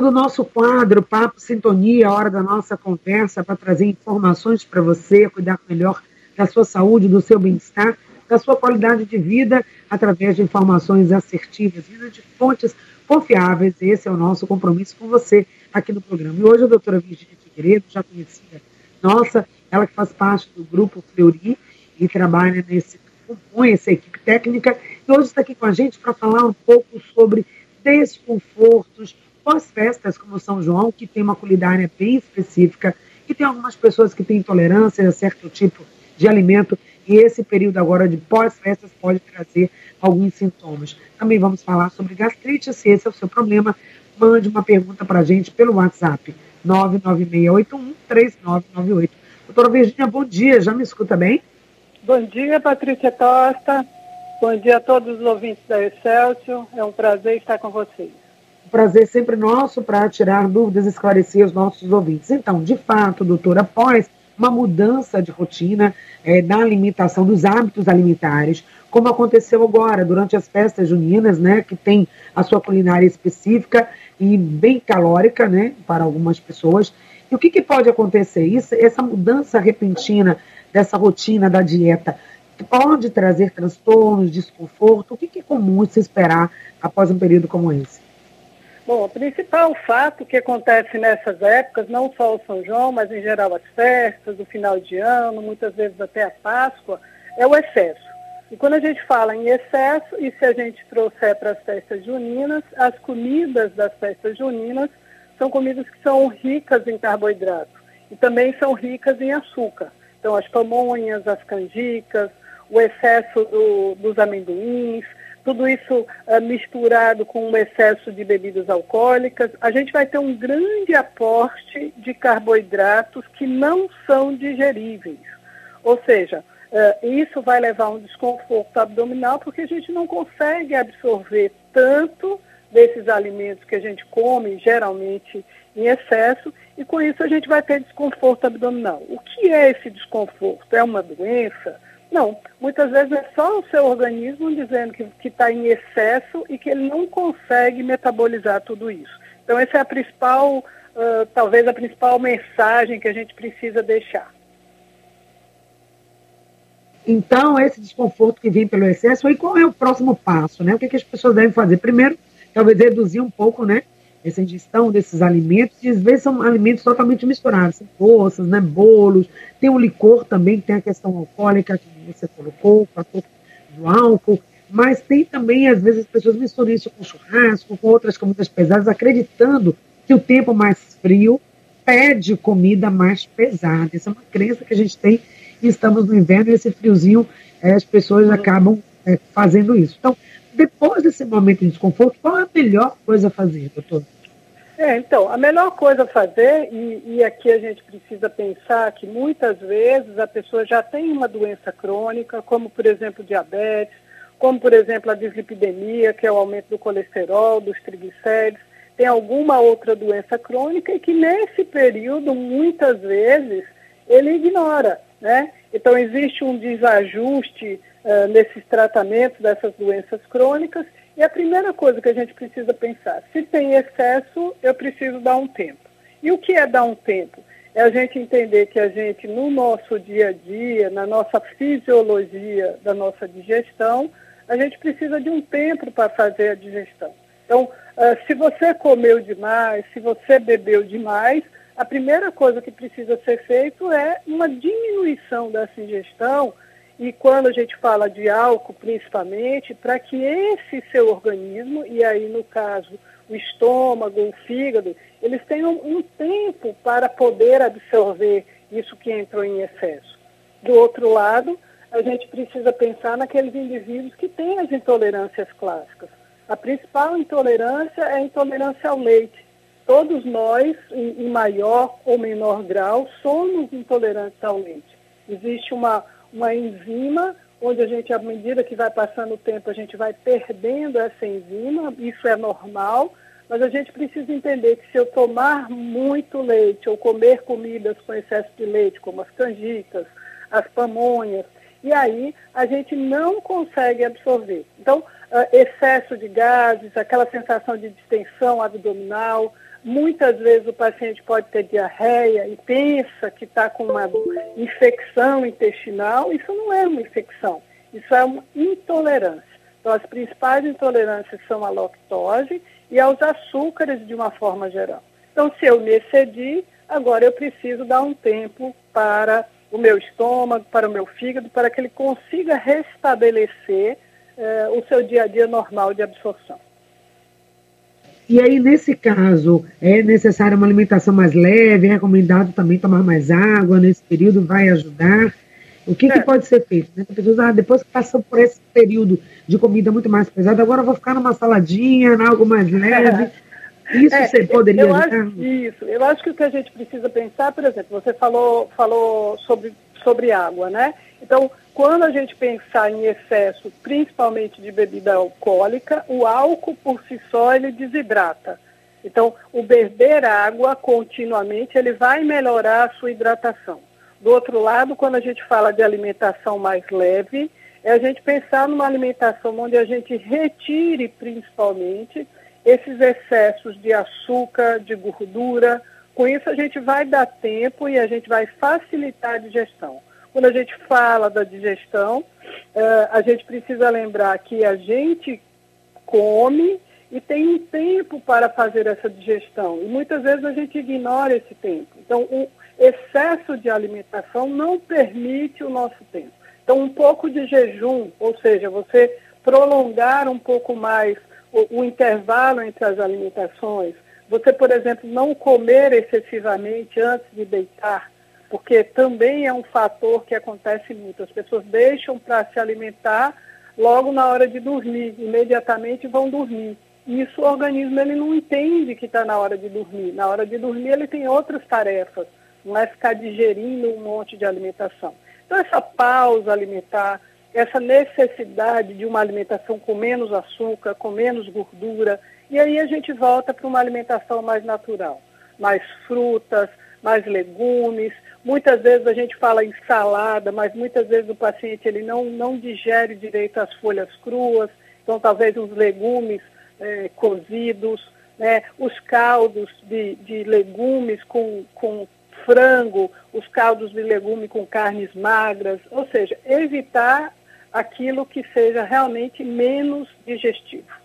do nosso quadro Papo Sintonia, a hora da nossa conversa para trazer informações para você, cuidar melhor da sua saúde, do seu bem-estar, da sua qualidade de vida, através de informações assertivas, vindo de fontes confiáveis. Esse é o nosso compromisso com você aqui no programa. E hoje a doutora Virginia Figueiredo, já conhecida nossa, ela que faz parte do grupo Fleury e trabalha nesse, compõe essa equipe técnica, e hoje está aqui com a gente para falar um pouco sobre desconfortos pós-festas como São João, que tem uma culinária bem específica, que tem algumas pessoas que têm intolerância a certo tipo de alimento, e esse período agora de pós-festas pode trazer alguns sintomas. Também vamos falar sobre gastrite, se esse é o seu problema, mande uma pergunta para a gente pelo WhatsApp 996813998. Doutora Virginia, bom dia, já me escuta bem? Bom dia, Patrícia Costa. Bom dia a todos os ouvintes da Excelsior. É um prazer estar com vocês. Prazer sempre nosso para tirar dúvidas e esclarecer os nossos ouvintes. Então, de fato, doutora, após uma mudança de rotina é, na alimentação, dos hábitos alimentares, como aconteceu agora, durante as festas juninas, né, que tem a sua culinária específica e bem calórica, né, para algumas pessoas. E o que, que pode acontecer? Isso, essa mudança repentina dessa rotina da dieta pode trazer transtornos, desconforto? O que, que é comum se esperar após um período como esse? Bom, o principal fato que acontece nessas épocas, não só o São João, mas em geral as festas, o final de ano, muitas vezes até a Páscoa, é o excesso. E quando a gente fala em excesso, e se a gente trouxer para as festas juninas, as comidas das festas juninas são comidas que são ricas em carboidrato e também são ricas em açúcar. Então, as pamonhas, as canjicas, o excesso do, dos amendoins, tudo isso uh, misturado com um excesso de bebidas alcoólicas, a gente vai ter um grande aporte de carboidratos que não são digeríveis. Ou seja, uh, isso vai levar a um desconforto abdominal porque a gente não consegue absorver tanto desses alimentos que a gente come, geralmente em excesso, e com isso a gente vai ter desconforto abdominal. O que é esse desconforto? É uma doença? Não, muitas vezes é só o seu organismo dizendo que está em excesso e que ele não consegue metabolizar tudo isso. Então, essa é a principal, uh, talvez a principal mensagem que a gente precisa deixar. Então, esse desconforto que vem pelo excesso, e qual é o próximo passo, né? O que, que as pessoas devem fazer? Primeiro, talvez reduzir um pouco, né? Essa ingestão desses alimentos, e às vezes são alimentos totalmente misturados, são doces, né, bolos, tem o licor também, que tem a questão alcoólica que você colocou, o fator do álcool, mas tem também, às vezes, as pessoas misturam isso com churrasco, com outras comidas pesadas, acreditando que o tempo mais frio pede comida mais pesada. Essa é uma crença que a gente tem e estamos no inverno e esse friozinho, é, as pessoas acabam é, fazendo isso. Então, depois desse momento de desconforto, qual é a melhor coisa a fazer, doutor? É, então, a melhor coisa a fazer, e, e, aqui a gente precisa pensar que muitas vezes a pessoa já tem uma doença crônica, como por exemplo diabetes, como por exemplo a dislipidemia, que é o aumento do colesterol, dos triglicéridos, tem alguma outra doença crônica e que nesse período, muitas vezes, ele ignora, né? Então existe um desajuste uh, nesses tratamentos dessas doenças crônicas. E a primeira coisa que a gente precisa pensar, se tem excesso, eu preciso dar um tempo. E o que é dar um tempo? É a gente entender que a gente, no nosso dia a dia, na nossa fisiologia da nossa digestão, a gente precisa de um tempo para fazer a digestão. Então, uh, se você comeu demais, se você bebeu demais, a primeira coisa que precisa ser feito é uma diminuição dessa ingestão e quando a gente fala de álcool, principalmente, para que esse seu organismo, e aí no caso o estômago, o fígado, eles tenham um tempo para poder absorver isso que entrou em excesso. Do outro lado, a gente precisa pensar naqueles indivíduos que têm as intolerâncias clássicas. A principal intolerância é a intolerância ao leite. Todos nós, em maior ou menor grau, somos intolerantes ao leite. Existe uma uma enzima, onde a gente, à medida que vai passando o tempo, a gente vai perdendo essa enzima, isso é normal, mas a gente precisa entender que se eu tomar muito leite ou comer comidas com excesso de leite, como as canjicas, as pamonhas, e aí a gente não consegue absorver. Então, uh, excesso de gases, aquela sensação de distensão abdominal, Muitas vezes o paciente pode ter diarreia e pensa que está com uma infecção intestinal. Isso não é uma infecção, isso é uma intolerância. Então, as principais intolerâncias são a lactose e aos açúcares de uma forma geral. Então, se eu me excedi, agora eu preciso dar um tempo para o meu estômago, para o meu fígado, para que ele consiga restabelecer eh, o seu dia a dia normal de absorção. E aí, nesse caso, é necessária uma alimentação mais leve, é recomendado também tomar mais água nesse período, vai ajudar. O que, é. que pode ser feito? Né? Pessoas, ah, depois que passou por esse período de comida muito mais pesada, agora eu vou ficar numa saladinha, algo mais leve. Isso é, você poderia eu acho, Isso, eu acho que o que a gente precisa pensar, por exemplo, você falou, falou sobre, sobre água, né? Então, quando a gente pensar em excesso, principalmente de bebida alcoólica, o álcool por si só ele desidrata. Então, o beber água continuamente, ele vai melhorar a sua hidratação. Do outro lado, quando a gente fala de alimentação mais leve, é a gente pensar numa alimentação onde a gente retire principalmente esses excessos de açúcar, de gordura. Com isso, a gente vai dar tempo e a gente vai facilitar a digestão. Quando a gente fala da digestão, uh, a gente precisa lembrar que a gente come e tem um tempo para fazer essa digestão. E muitas vezes a gente ignora esse tempo. Então, o excesso de alimentação não permite o nosso tempo. Então, um pouco de jejum, ou seja, você prolongar um pouco mais o, o intervalo entre as alimentações, você, por exemplo, não comer excessivamente antes de deitar, porque também é um fator que acontece muito. As pessoas deixam para se alimentar logo na hora de dormir, imediatamente vão dormir. Isso o organismo ele não entende que está na hora de dormir. Na hora de dormir ele tem outras tarefas, não é ficar digerindo um monte de alimentação. Então essa pausa alimentar, essa necessidade de uma alimentação com menos açúcar, com menos gordura, e aí a gente volta para uma alimentação mais natural, mais frutas, mais legumes, Muitas vezes a gente fala em salada, mas muitas vezes o paciente ele não, não digere direito as folhas cruas, então talvez os legumes é, cozidos, né, os caldos de, de legumes com, com frango, os caldos de legume com carnes magras, ou seja, evitar aquilo que seja realmente menos digestivo.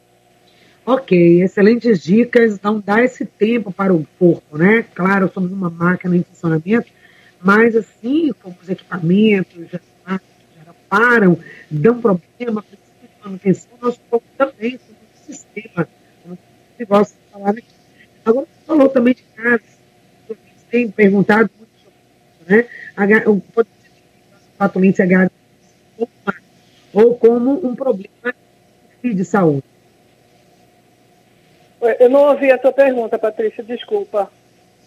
Ok, excelentes dicas. Então, dá esse tempo para o corpo, né? Claro, somos uma máquina em funcionamento, mas, assim como os equipamentos já, já param, dão problema, precisam de manutenção, nosso corpo também, somos um sistema. Gosto de falar aqui. Agora, você falou também de gases. Vocês têm perguntado muito sobre isso, né? A, o fatulência gases ou como um problema de saúde. Eu não ouvi a sua pergunta, Patrícia, desculpa.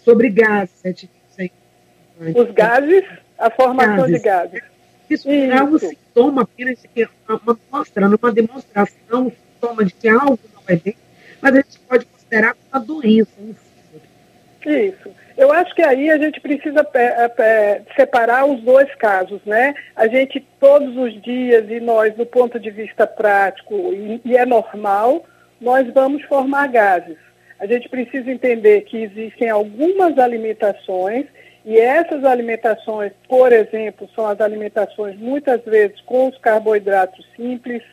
Sobre gases, os gases, a formação gases. de gases. Isso, Isso. é um sintoma apenas de uma mostrando uma demonstração, um sintoma de que algo não é bem, mas a gente pode considerar uma doença. Isso. Eu acho que aí a gente precisa separar os dois casos, né? A gente todos os dias e nós, do ponto de vista prático, e, e é normal, nós vamos formar gases. A gente precisa entender que existem algumas alimentações e essas alimentações, por exemplo, são as alimentações muitas vezes com os carboidratos simples,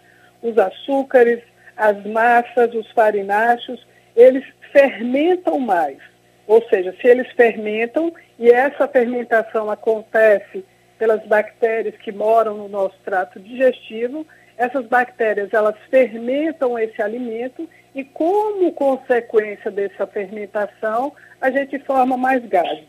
os açúcares, as massas, os farináceos, eles fermentam mais. Ou seja, se eles fermentam e essa fermentação acontece pelas bactérias que moram no nosso trato digestivo, essas bactérias elas fermentam esse alimento e como consequência dessa fermentação, a gente forma mais gases.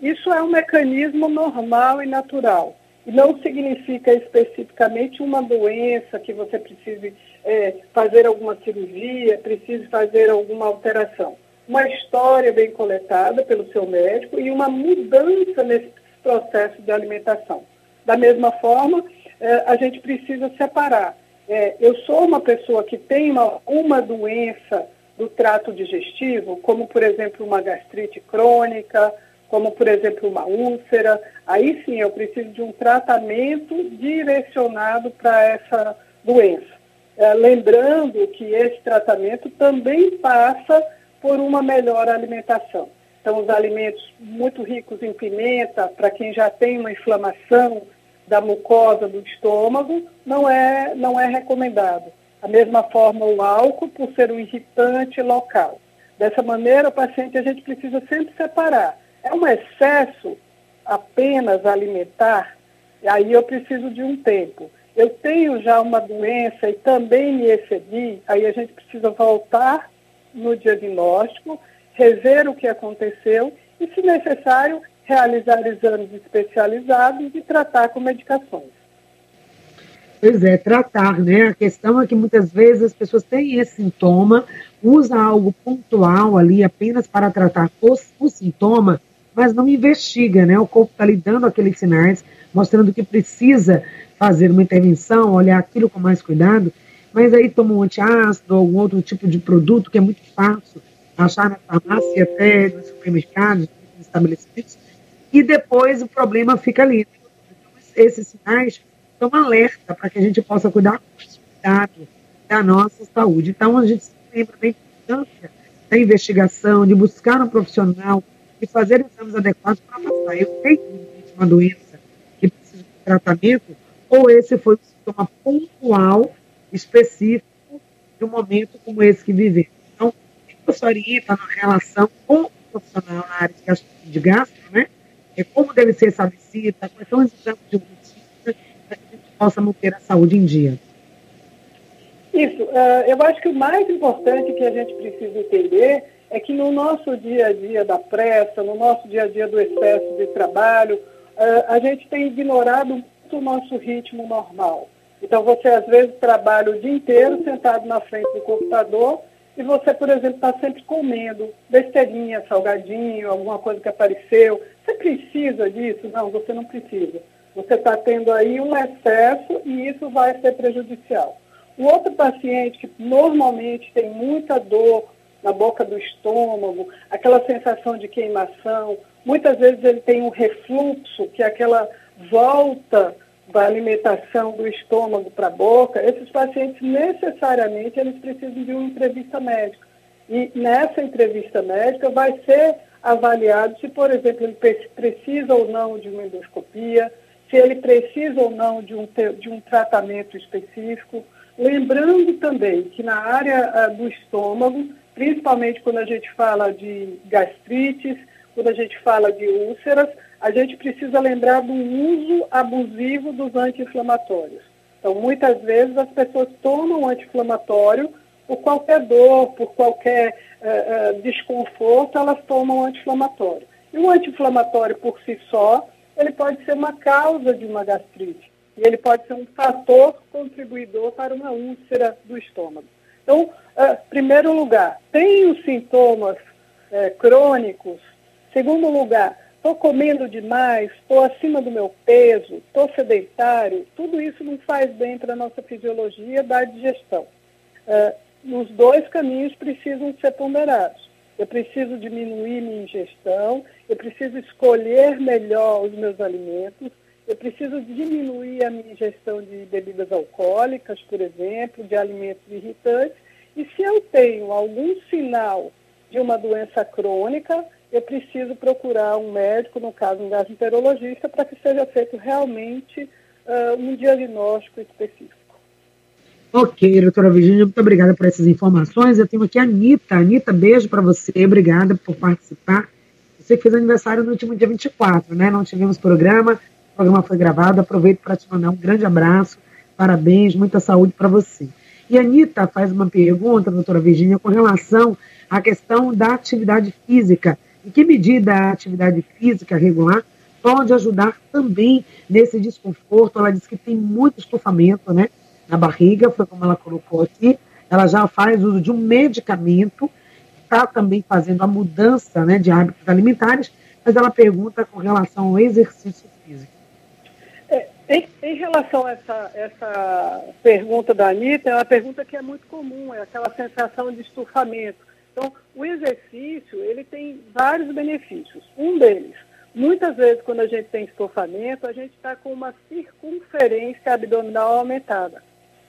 Isso é um mecanismo normal e natural. E não significa especificamente uma doença que você precise é, fazer alguma cirurgia, precise fazer alguma alteração. Uma história bem coletada pelo seu médico e uma mudança nesse processo de alimentação. Da mesma forma, é, a gente precisa separar. É, eu sou uma pessoa que tem uma, uma doença do trato digestivo, como, por exemplo, uma gastrite crônica, como por exemplo uma úlcera, aí sim eu preciso de um tratamento direcionado para essa doença. É, lembrando que esse tratamento também passa por uma melhor alimentação. Então, os alimentos muito ricos em pimenta, para quem já tem uma inflamação da mucosa do estômago, não é, não é recomendado. Da mesma forma, o álcool, por ser um irritante local. Dessa maneira, o paciente, a gente precisa sempre separar. É um excesso apenas alimentar, aí eu preciso de um tempo. Eu tenho já uma doença e também me excedi, aí a gente precisa voltar no diagnóstico, rever o que aconteceu e, se necessário, realizar exames especializados e tratar com medicações. Pois é, tratar, né? A questão é que muitas vezes as pessoas têm esse sintoma, usa algo pontual ali apenas para tratar o, o sintoma, mas não investiga, né? O corpo está lhe dando aqueles sinais, mostrando que precisa fazer uma intervenção, olhar aquilo com mais cuidado, mas aí toma um antiácido ou algum outro tipo de produto que é muito fácil achar na farmácia, até nos supermercados, nos estabelecimentos, e depois o problema fica ali. Então, esses sinais são um alerta para que a gente possa cuidar com cuidado da nossa saúde. Então, a gente lembra da importância da investigação, de buscar um profissional, de fazer exames adequados para passar. Eu tenho uma doença que precisa de tratamento, ou esse foi um sintoma pontual, específico, de um momento como esse que vivemos. Então, o que orienta na relação com o profissional na área de gastro, né? É como deve ser essa visita, quais são os exames de rotina, para que a gente possa manter a saúde em dia. Isso. Uh, eu acho que o mais importante que a gente precisa entender é que no nosso dia a dia da pressa, no nosso dia a dia do excesso de trabalho, uh, a gente tem ignorado muito o nosso ritmo normal. Então, você às vezes trabalha o dia inteiro sentado na frente do computador e você, por exemplo, está sempre comendo besteirinha, salgadinho, alguma coisa que apareceu. Você precisa disso? Não, você não precisa. Você está tendo aí um excesso e isso vai ser prejudicial. O outro paciente que normalmente tem muita dor na boca do estômago, aquela sensação de queimação, muitas vezes ele tem um refluxo, que é aquela volta da alimentação do estômago para a boca, esses pacientes necessariamente eles precisam de uma entrevista médica. E nessa entrevista médica vai ser avaliado se, por exemplo, ele precisa ou não de uma endoscopia, se ele precisa ou não de um, de um tratamento específico. Lembrando também que na área uh, do estômago, principalmente quando a gente fala de gastrites, quando a gente fala de úlceras, a gente precisa lembrar do uso abusivo dos anti-inflamatórios. Então, muitas vezes as pessoas tomam anti-inflamatório por qualquer dor, por qualquer uh, uh, desconforto, elas tomam anti-inflamatório. E o anti-inflamatório por si só, ele pode ser uma causa de uma gastrite. E ele pode ser um fator contribuidor para uma úlcera do estômago. Então, uh, primeiro lugar, tem os sintomas crônicos. Segundo lugar, estou comendo demais, estou acima do meu peso, estou sedentário, tudo isso não faz bem para a nossa fisiologia da digestão. Uh, os dois caminhos precisam ser ponderados. Eu preciso diminuir minha ingestão, eu preciso escolher melhor os meus alimentos, eu preciso diminuir a minha ingestão de bebidas alcoólicas, por exemplo, de alimentos irritantes. E se eu tenho algum sinal de uma doença crônica, eu preciso procurar um médico, no caso um gastroenterologista, para que seja feito realmente uh, um diagnóstico específico. Ok, doutora Virginia, muito obrigada por essas informações. Eu tenho aqui a Anitta. Anitta, beijo para você, obrigada por participar. Você fez aniversário no último dia 24, né? Não tivemos programa, o programa foi gravado. Aproveito para te mandar um grande abraço, parabéns, muita saúde para você. E a Anitta faz uma pergunta, doutora Virginia, com relação à questão da atividade física. Em que medida a atividade física regular pode ajudar também nesse desconforto? Ela disse que tem muito estufamento né, na barriga, foi como ela colocou aqui. Ela já faz uso de um medicamento, está também fazendo a mudança né, de hábitos alimentares, mas ela pergunta com relação ao exercício físico. Em, em, relação a essa, essa pergunta da Anitta, é uma pergunta que é muito comum, é aquela sensação de estufamento. Então, o exercício, ele tem vários benefícios. Um deles, muitas vezes quando a gente tem estofamento, a gente está com uma circunferência abdominal aumentada.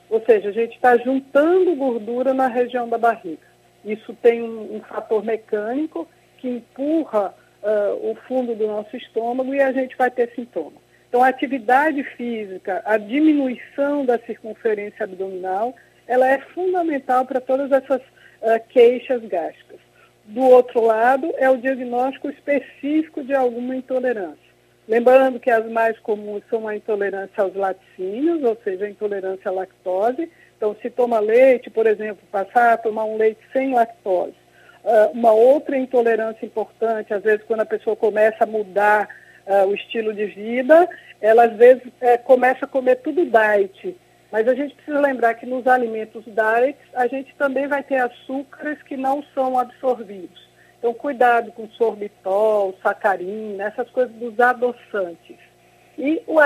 Ou seja, a gente está juntando gordura na região da barriga. Isso tem um, um fator mecânico que empurra uh, o fundo do nosso estômago e a gente vai ter sintomas. Então, a atividade física, a diminuição da circunferência abdominal, ela é fundamental para todas essas uh, queixas gástricas. Do outro lado, é o diagnóstico específico de alguma intolerância. Lembrando que as mais comuns são a intolerância aos laticínios, ou seja, a intolerância à lactose. Então, se toma leite, por exemplo, passar a tomar um leite sem lactose. Uh, uma outra intolerância importante, às vezes, quando a pessoa começa a mudar uh, o estilo de vida, ela às vezes é, começa a comer tudo diet. Mas a gente precisa lembrar que nos alimentos diet, a gente também vai ter açúcares que não são absorvidos. Então, cuidado com sorbitol, sacarina, essas coisas dos adoçantes. E o,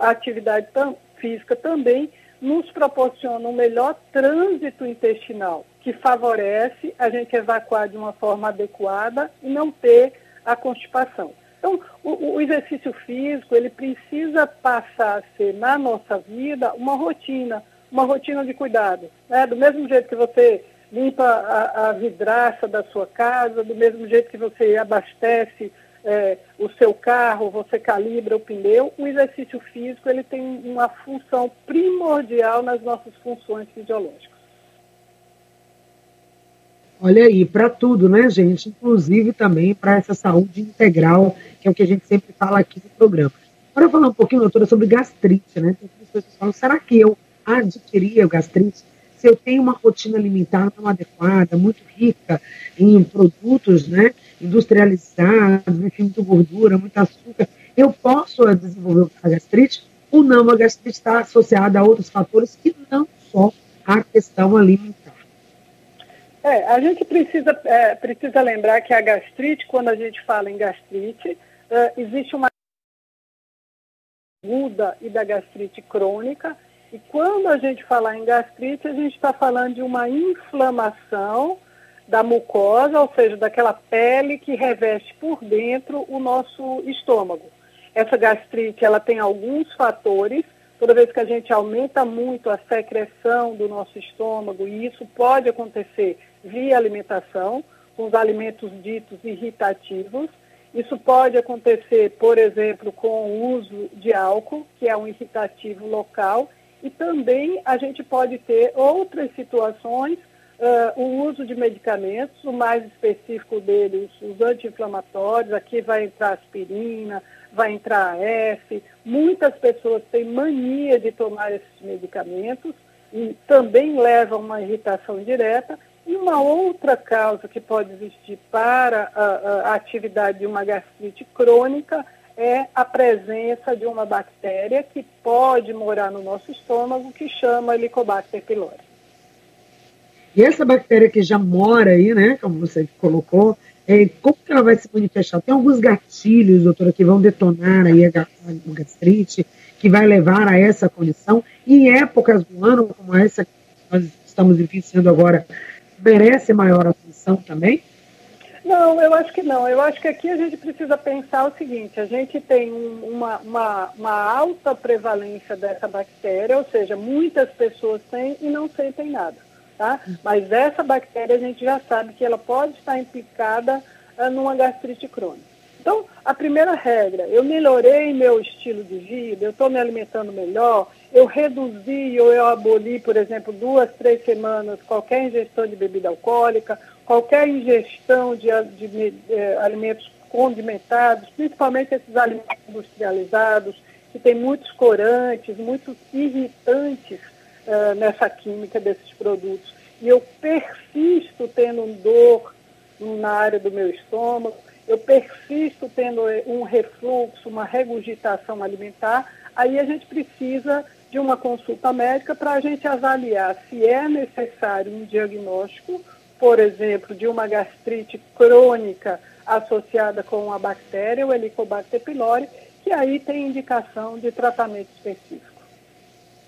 a atividade tam, física também nos proporciona um melhor trânsito intestinal, que favorece a gente evacuar de uma forma adequada e não ter a constipação. Então, o, o, exercício físico, ele precisa passar a ser, na nossa vida, uma rotina, uma rotina de cuidado. Né? Do mesmo jeito que você limpa a, a vidraça da sua casa, do mesmo jeito que você abastece é, o seu carro, você calibra o pneu, o exercício físico ele tem uma função primordial nas nossas funções fisiológicas. Olha aí, para tudo, né, gente? Inclusive também para essa saúde integral, que é o que a gente sempre fala aqui no programa. Agora falar um pouquinho, doutora, sobre gastrite, né? Tem pessoas falam, será que eu adquiria gastrite se eu tenho uma rotina alimentar não adequada, muito rica em produtos né, industrializados, enfim, muita gordura, muito açúcar, eu posso desenvolver a gastrite ou não? A gastrite está associada a outros fatores que não só a questão alimentar. É, a gente precisa, é, precisa lembrar que a gastrite, quando a gente fala em gastrite, é, existe uma aguda e da gastrite crônica, e quando a gente falar em gastrite, a gente está falando de uma inflamação da mucosa, ou seja, daquela pele que reveste por dentro o nosso estômago. Essa gastrite, ela tem alguns fatores. Toda vez que a gente aumenta muito a secreção do nosso estômago, e isso pode acontecer via alimentação, com os alimentos ditos irritativos. Isso pode acontecer, por exemplo, com o uso de álcool, que é um irritativo local, e também a gente pode ter outras situações, uh, o uso de medicamentos, o mais específico deles, os anti-inflamatórios, aqui vai entrar aspirina, vai entrar AF. Muitas pessoas têm mania de tomar esses medicamentos e também levam uma irritação direta. E uma outra causa que pode existir para a, a atividade de uma gastrite crônica é a presença de uma bactéria que pode morar no nosso estômago, que chama Helicobacter pylori. E essa bactéria que já mora aí, né, como você colocou, é, como que ela vai se manifestar? Tem alguns gatilhos, doutora, que vão detonar aí a, a gastrite, que vai levar a essa condição. E em épocas do ano, como essa que nós estamos vivenciando agora, merece maior atenção também? Não, eu acho que não. Eu acho que aqui a gente precisa pensar o seguinte: a gente tem uma, uma, uma alta prevalência dessa bactéria, ou seja, muitas pessoas têm e não sentem nada. Tá? Mas essa bactéria a gente já sabe que ela pode estar implicada uh, numa gastrite crônica. Então, a primeira regra, eu melhorei meu estilo de vida, eu estou me alimentando melhor, eu reduzi ou eu aboli, por exemplo, duas, três semanas qualquer ingestão de bebida alcoólica, qualquer ingestão de, de, de eh, alimentos condimentados, principalmente esses alimentos industrializados, que tem muitos corantes, muitos irritantes uh, nessa química desses produtos. E eu persisto tendo dor na área do meu estômago, eu persisto tendo eh, um refluxo, uma regurgitação alimentar, aí a gente precisa de uma consulta médica para a gente avaliar se é necessário um diagnóstico por exemplo, de uma gastrite crônica associada com a bactéria, o Helicobacter pylori, que aí tem indicação de tratamento específico.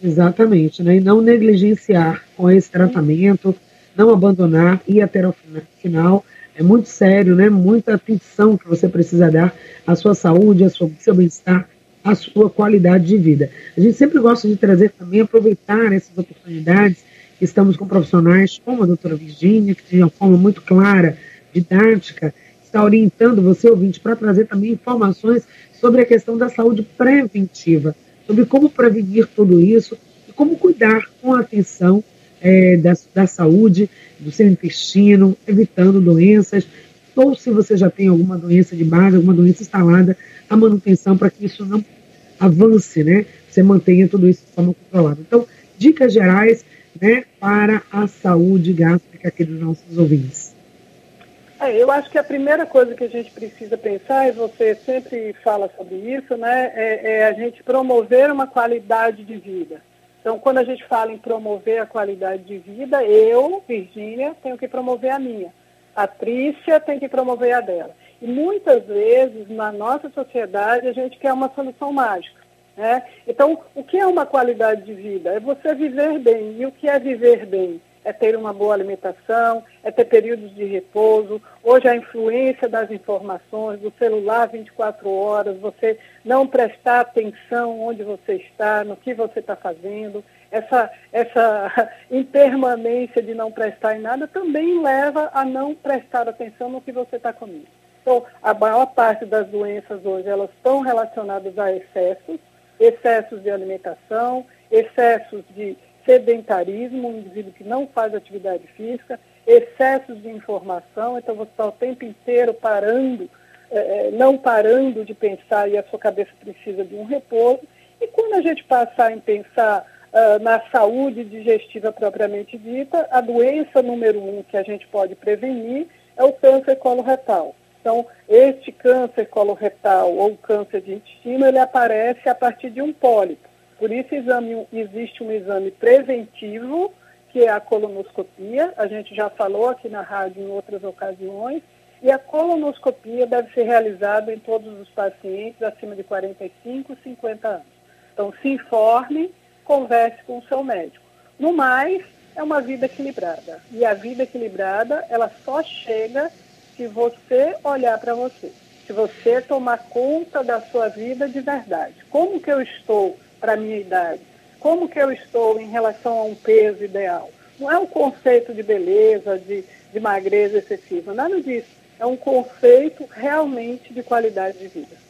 Exatamente, né? E não negligenciar com esse tratamento, não abandonar, ir até o final. É muito sério, né? Muita atenção que você precisa dar à sua saúde, ao seu bem-estar, à sua qualidade de vida. A gente sempre gosta de trazer também, aproveitar essas oportunidades estamos com profissionais como a doutora Virginia, que de uma forma muito clara, didática, está orientando você, ouvinte, para trazer também informações sobre a questão da saúde preventiva, sobre como prevenir tudo isso e como cuidar com atenção é, da, da saúde, do seu intestino, evitando doenças, ou se você já tem alguma doença de base, alguma doença instalada, a manutenção para que isso não avance, né? Você mantenha tudo isso de forma controlada. Então, dicas gerais né, para a saúde gástrica aqui dos nossos ouvintes. É, eu acho que a primeira coisa que a gente precisa pensar, e você sempre fala sobre isso, né, é, é, a gente promover uma qualidade de vida. Então, quando a gente fala em promover a qualidade de vida, eu, Virgínia, tenho que promover a minha. A Trícia tem que promover a dela. E muitas vezes, na nossa sociedade, a gente quer uma solução mágica. Né? Então, o que é uma qualidade de vida? É você viver bem. E o que é viver bem? É ter uma boa alimentação, é ter períodos de repouso. Hoje, a influência das informações, do celular 24 horas, você não prestar atenção onde você está, no que você está fazendo. Essa, essa impermanência de não prestar em nada também leva a não prestar atenção no que você está comendo. Então, a maior parte das doenças hoje, elas estão relacionadas a excessos, excessos de alimentação, excessos de sedentarismo, um indivíduo que não faz atividade física, excessos de informação, então você está o tempo inteiro parando, é, não parando de pensar e a sua cabeça precisa de um repouso. E quando a gente passar em pensar uh, na saúde digestiva propriamente dita, a doença número um que a gente pode prevenir é o câncer coloretal. Então, este câncer coloretal ou câncer de intestino, ele aparece a partir de um pólipo. Por isso exame, existe um exame preventivo, que é a colonoscopia. A gente já falou aqui na rádio em outras ocasiões. E a colonoscopia deve ser realizada em todos os pacientes acima de 45, 50 anos. Então, se informe, converse com o seu médico. No mais, é uma vida equilibrada. E a vida equilibrada, ela só chega se você olhar para você, se você tomar conta da sua vida de verdade. Como que eu estou para a minha idade? Como que eu estou em relação a um peso ideal? Não é um conceito de beleza, de, de magreza excessiva, nada disso. É um conceito realmente de qualidade de vida.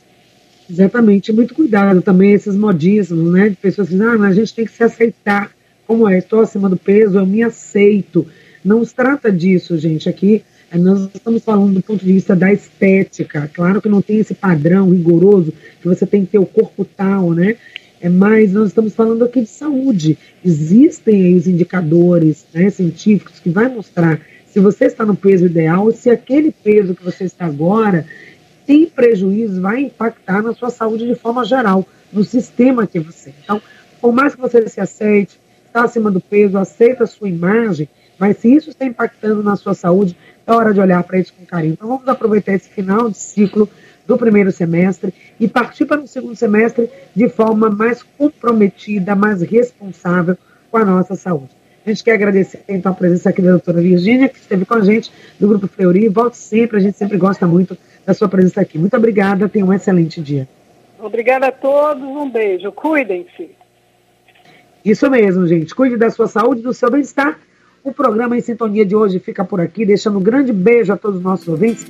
Exatamente. Muito cuidado também esses modismos, né? De pessoas dizem, ah, a gente tem que se aceitar como é, estou acima do peso, eu me aceito. Não se trata disso, gente. Aqui nós estamos falando do ponto de vista da estética. Claro que não tem esse padrão rigoroso que você tem que ter o corpo tal, né? É, mas nós estamos falando aqui de saúde. Existem aí os indicadores né, científicos que vai mostrar se você está no peso ideal, se aquele peso que você está agora tem prejuízo, vai impactar na sua saúde de forma geral, no sistema que você. Então, por mais que você se aceite, está acima do peso, aceita a sua imagem, mas se isso está impactando na sua saúde, é hora de olhar para isso com carinho. Então vamos aproveitar esse final de ciclo do primeiro semestre e partir para o segundo semestre de forma mais comprometida, mais responsável com a nossa saúde. A gente quer agradecer então a presença aqui da doutora Virgínia, que esteve com a gente do Grupo Fleury. Volte sempre, a gente sempre gosta muito da sua presença aqui. Muito obrigada, tenha um excelente dia. Obrigada a todos, um beijo, cuidem-se. Isso mesmo, gente. Cuide da sua saúde, do seu bem-estar o programa Em Sintonia de hoje fica por aqui, deixando um grande beijo a todos os nossos ouvintes